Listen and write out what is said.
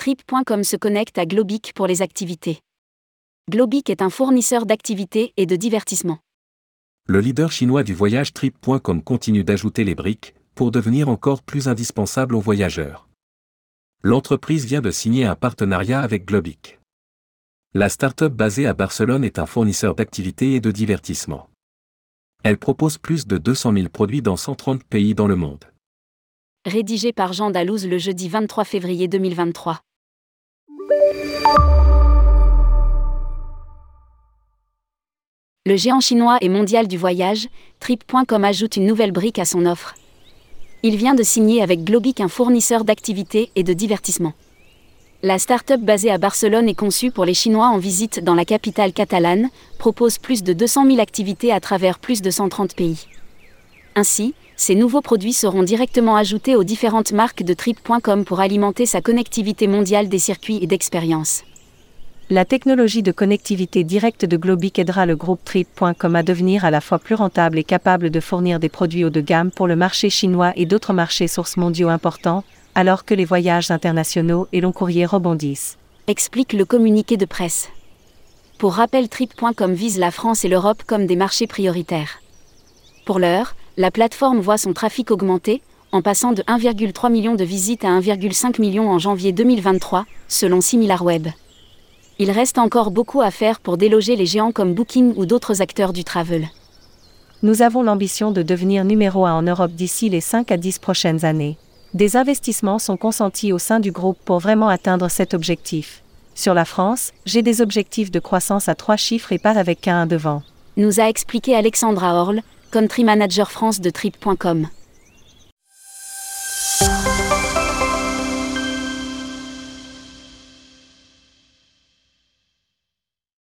Trip.com se connecte à Globic pour les activités. Globic est un fournisseur d'activités et de divertissement. Le leader chinois du voyage Trip.com continue d'ajouter les briques pour devenir encore plus indispensable aux voyageurs. L'entreprise vient de signer un partenariat avec Globic. La start-up basée à Barcelone est un fournisseur d'activités et de divertissement. Elle propose plus de 200 000 produits dans 130 pays dans le monde. Rédigé par Jean Dalouse le jeudi 23 février 2023. Le géant chinois et mondial du voyage, Trip.com ajoute une nouvelle brique à son offre. Il vient de signer avec Globic un fournisseur d'activités et de divertissement. La start-up basée à Barcelone et conçue pour les Chinois en visite dans la capitale catalane, propose plus de 200 000 activités à travers plus de 130 pays. Ainsi, ces nouveaux produits seront directement ajoutés aux différentes marques de Trip.com pour alimenter sa connectivité mondiale des circuits et d'expériences. La technologie de connectivité directe de Globic aidera le groupe Trip.com à devenir à la fois plus rentable et capable de fournir des produits haut de gamme pour le marché chinois et d'autres marchés sources mondiaux importants, alors que les voyages internationaux et long courrier rebondissent. Explique le communiqué de presse. Pour rappel, Trip.com vise la France et l'Europe comme des marchés prioritaires. Pour l'heure, la plateforme voit son trafic augmenter, en passant de 1,3 million de visites à 1,5 million en janvier 2023, selon SimilarWeb. Il reste encore beaucoup à faire pour déloger les géants comme Booking ou d'autres acteurs du travel. Nous avons l'ambition de devenir numéro 1 en Europe d'ici les 5 à 10 prochaines années. Des investissements sont consentis au sein du groupe pour vraiment atteindre cet objectif. Sur la France, j'ai des objectifs de croissance à trois chiffres et pas avec qu'un devant. Nous a expliqué Alexandra Horle, country manager France de Trip.com.